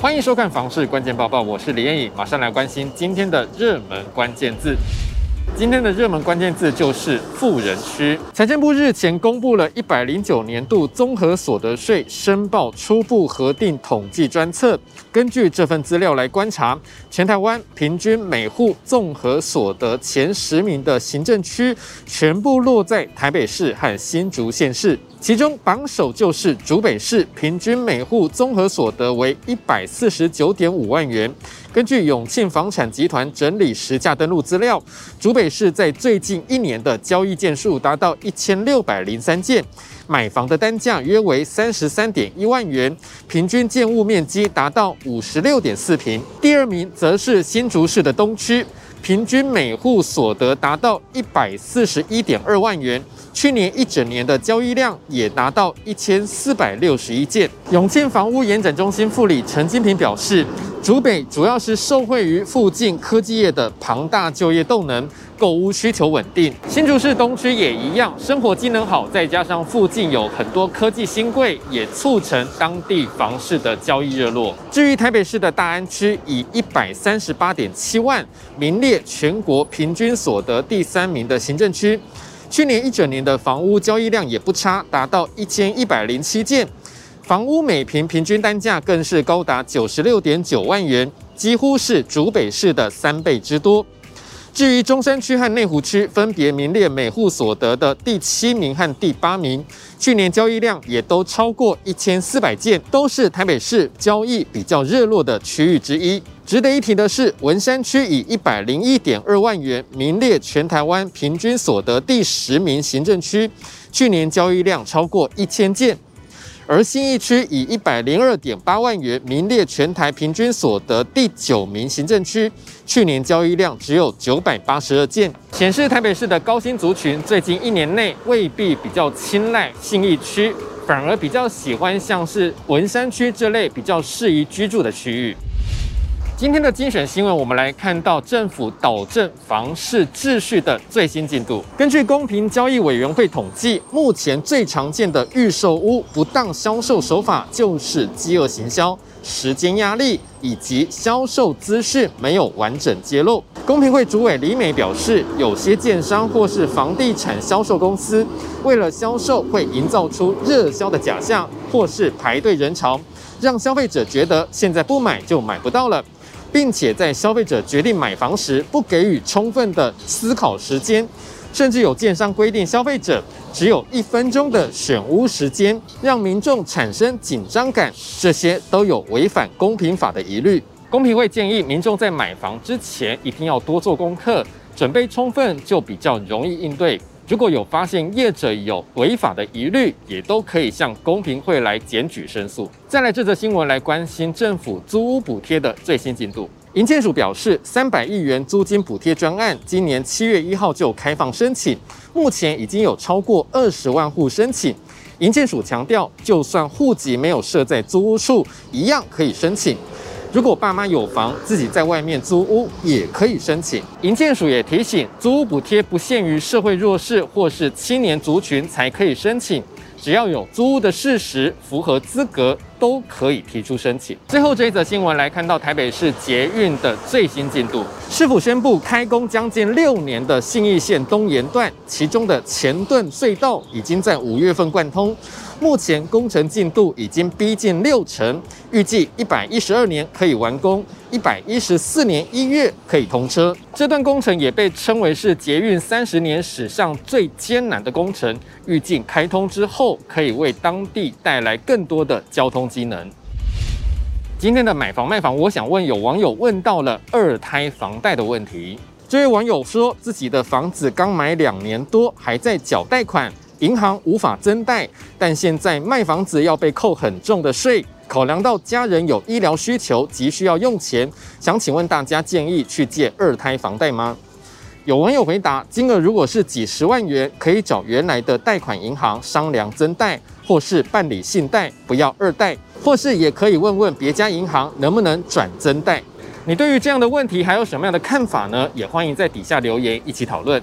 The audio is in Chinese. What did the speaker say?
欢迎收看《房市关键报报》，我是李艳颖，马上来关心今天的热门关键字。今天的热门关键字就是富人区。财政部日前公布了一百零九年度综合所得税申报初步核定统计专册。根据这份资料来观察，全台湾平均每户综合所得前十名的行政区，全部落在台北市和新竹县市。其中榜首就是竹北市，平均每户综合所得为一百四十九点五万元。根据永庆房产集团整理实价登录资料，竹北市在最近一年的交易件数达到一千六百零三件，买房的单价约为三十三点一万元，平均建物面积达到五十六点四平。第二名则是新竹市的东区，平均每户所得达到一百四十一点二万元。去年一整年的交易量也达到一千四百六十一件。永庆房屋延展中心副理陈金平表示，竹北主要是受惠于附近科技业的庞大就业动能，购屋需求稳定。新竹市东区也一样，生活机能好，再加上附近有很多科技新贵，也促成当地房市的交易热络。至于台北市的大安区，以一百三十八点七万名列全国平均所得第三名的行政区。去年一整年的房屋交易量也不差，达到一千一百零七件，房屋每平平均单价更是高达九十六点九万元，几乎是竹北市的三倍之多。至于中山区和内湖区，分别名列每户所得的第七名和第八名，去年交易量也都超过一千四百件，都是台北市交易比较热络的区域之一。值得一提的是，文山区以一百零一点二万元名列全台湾平均所得第十名行政区，去年交易量超过一千件；而信义区以一百零二点八万元名列全台平均所得第九名行政区，去年交易量只有九百八十二件，显示台北市的高薪族群最近一年内未必比较青睐信义区，反而比较喜欢像是文山区这类比较适宜居住的区域。今天的精选新闻，我们来看到政府导正房市秩序的最新进度。根据公平交易委员会统计，目前最常见的预售屋不当销售手法就是饥饿行销、时间压力以及销售资讯没有完整揭露。公平会主委李美表示，有些建商或是房地产销售公司，为了销售会营造出热销的假象，或是排队人潮，让消费者觉得现在不买就买不到了。并且在消费者决定买房时，不给予充分的思考时间，甚至有建商规定消费者只有一分钟的选屋时间，让民众产生紧张感，这些都有违反公平法的疑虑。公平会建议民众在买房之前一定要多做功课，准备充分就比较容易应对。如果有发现业者有违法的疑虑，也都可以向公平会来检举申诉。再来这则新闻来关心政府租屋补贴的最新进度。营建署表示，三百亿元租金补贴专案今年七月一号就开放申请，目前已经有超过二十万户申请。营建署强调，就算户籍没有设在租屋处，一样可以申请。如果爸妈有房，自己在外面租屋也可以申请。营建署也提醒，租屋补贴不限于社会弱势或是青年族群才可以申请，只要有租屋的事实，符合资格都可以提出申请。最后这一则新闻来看到台北市捷运的最新进度，市府宣布开工将近六年的信义线东延段，其中的前段隧道已经在五月份贯通。目前工程进度已经逼近六成，预计一百一十二年可以完工，一百一十四年一月可以通车。这段工程也被称为是捷运三十年史上最艰难的工程，预计开通之后可以为当地带来更多的交通机能。今天的买房卖房，我想问有网友问到了二胎房贷的问题。这位网友说自己的房子刚买两年多，还在缴贷款。银行无法增贷，但现在卖房子要被扣很重的税。考量到家人有医疗需求，急需要用钱，想请问大家建议去借二胎房贷吗？有网友回答：金额如果是几十万元，可以找原来的贷款银行商量增贷，或是办理信贷，不要二贷，或是也可以问问别家银行能不能转增贷。你对于这样的问题还有什么样的看法呢？也欢迎在底下留言一起讨论。